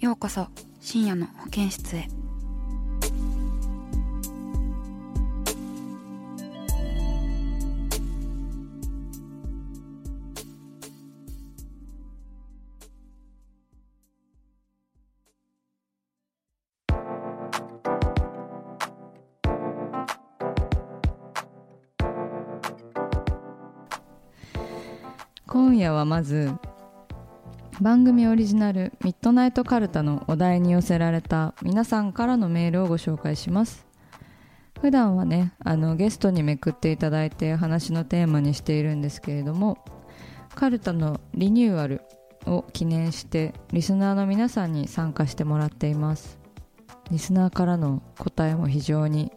ようこそ深夜の保健室へ。今夜はまず番組オリジナルミッドナイトカルタのお題に寄せられた皆さんからのメールをご紹介します。普段はねあのゲストにめくっていただいて話のテーマにしているんですけれどもカルタのリニューアルを記念してリスナーの皆さんに参加してもらっています。リスナーからの答えも非常に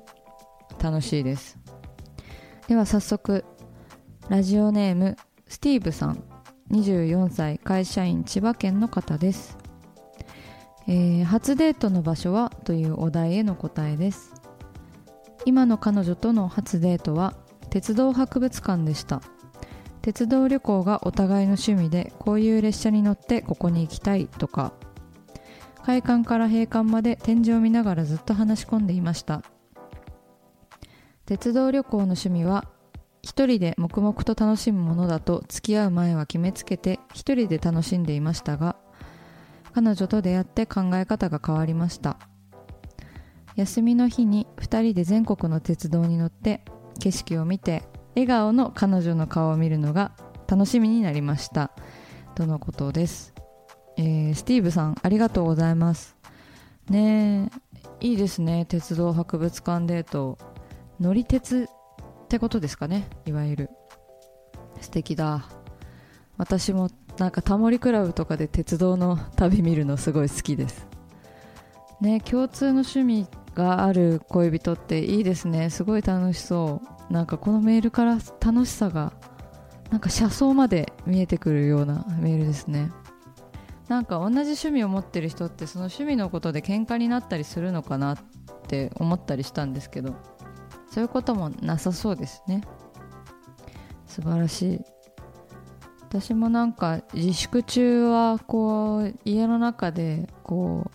楽しいです。では早速ラジオネームスティーブさん。24歳会社員千葉県の方です、えー初デートの場所はというお題への答えです。今の彼女との初デートは鉄道博物館でした。鉄道旅行がお互いの趣味でこういう列車に乗ってここに行きたいとか。開館から閉館まで天井を見ながらずっと話し込んでいました。鉄道旅行の趣味は一人で黙々と楽しむものだと付き合う前は決めつけて一人で楽しんでいましたが彼女と出会って考え方が変わりました。休みの日に2人で全国の鉄道に乗って景色を見て笑顔の彼女の顔を見るのが楽しみになりました。とのことです、えースティーブさんありがとうございます。ねえいいですね。鉄道博物館デート。乗り鉄ってことですかね。いわゆる。素敵だ。私もなんかタモリクラブとかで鉄道の旅見るのすごい好きです。ね共通の趣味がある恋人っていいですね。すごい楽しそう。なんかこのメールから楽しさがなんか車窓まで見えてくるようなメールですね。なんか同じ趣味を持ってる人ってその趣味のことで喧嘩になったりするのかなって思ったりしたんですけど。そういうこともなさそうですね。素晴らしい。私もなんか自粛中はこう家の中でこ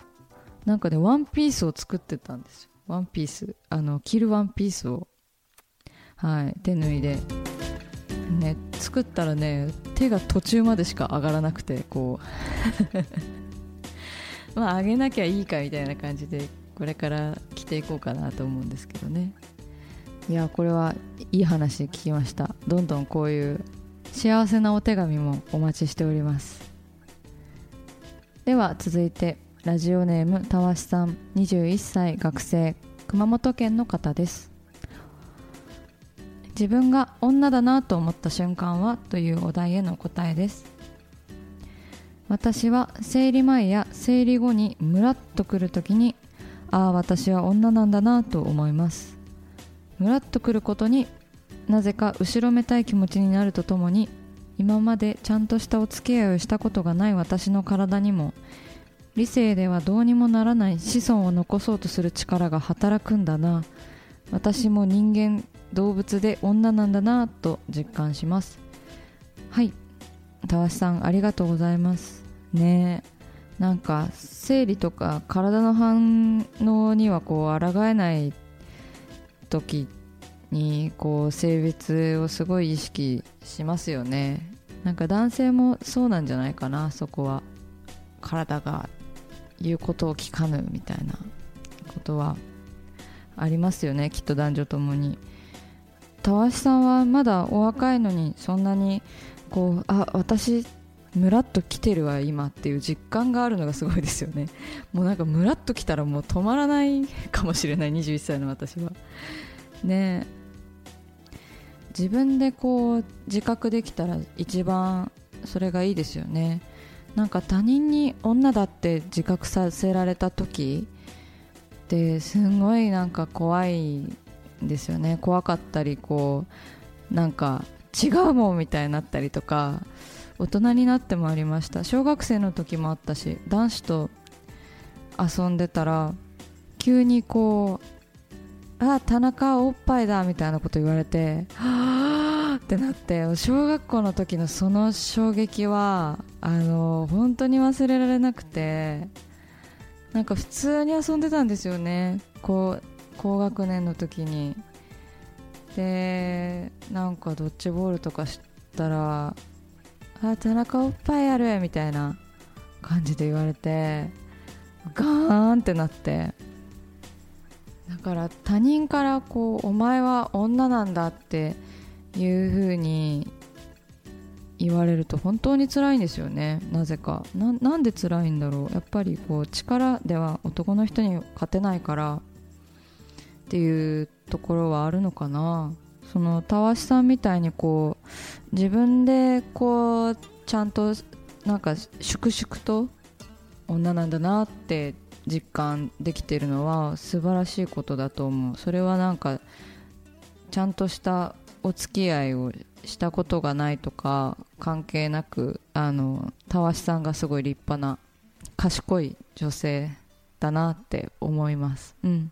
うなんかねワンピースを作ってたんですよ。ワンピース。あの着るワンピースを。はい。手縫いで。ね作ったらね手が途中までしか上がらなくてこう。まあ上げなきゃいいかみたいな感じでこれから着ていこうかなと思うんですけどね。いやこれはいい話聞きました。どんどんこういう幸せなお手紙もお待ちしております。では続いてラジオネームたわしさん。21歳学生。熊本県の方です。自分が女だなと思った瞬間はというお題への答えです。私は生理前や生理後にムラっとくるときにああ私は女なんだなと思います。ムラっとくることになぜか後ろめたい気持ちになるとともに今までちゃんとしたお付き合いをしたことがない私の体にも理性ではどうにもならない子孫を残そうとする力が働くんだな。私も人間動物で女なんだなと実感します。はい。たわしさんありがとうございます。ね。えなんか生理とか体の反応にはこう抗えない時にこう性別をすごい意識しますよねなんか男性もそうなんじゃないかなそこは体が言うことを聞かぬみたいなことはありますよねきっと男女ともに。たわしさんはまだお若いのにそんなにこうあ私ムラっと来てるわ今っていう実感があるのがすごいですよね。もうなんかムラっと来たらもう止まらないかもしれない21歳の私は。ね自分でこう自覚できたら一番それがいいですよね。なんか他人に女だって自覚させられた時ってすごいなんか怖いですよね。怖かったりこうなんか違うもんみたいになったりとか。大人になってもありました。小学生の時もあったし男子と遊んでたら急にこう「あ田中おっぱいだ」みたいなこと言われて「はあ」ってなって小学校の時のその衝撃はあの本当に忘れられなくてなんか普通に遊んでたんですよね。こう高学年の時に。でなんかドッジボールとかしたらあ田中おっぱいあるみたいな感じで言われてガーンってなって。だから他人からこうお前は女なんだっていう風に言われると本当に辛いんですよね。なぜか。なんで辛いんだろう。やっぱりこう力では男の人に勝てないからっていうところはあるのかな。そのたわしさんみたいにこう自分でこうちゃんとなんか粛々と女なんだなって実感できてるのは素晴らしいことだと思うそれはなんかちゃんとしたお付き合いをしたことがないとか関係なくあのたわしさんがすごい立派な賢い女性だなって思います。うん。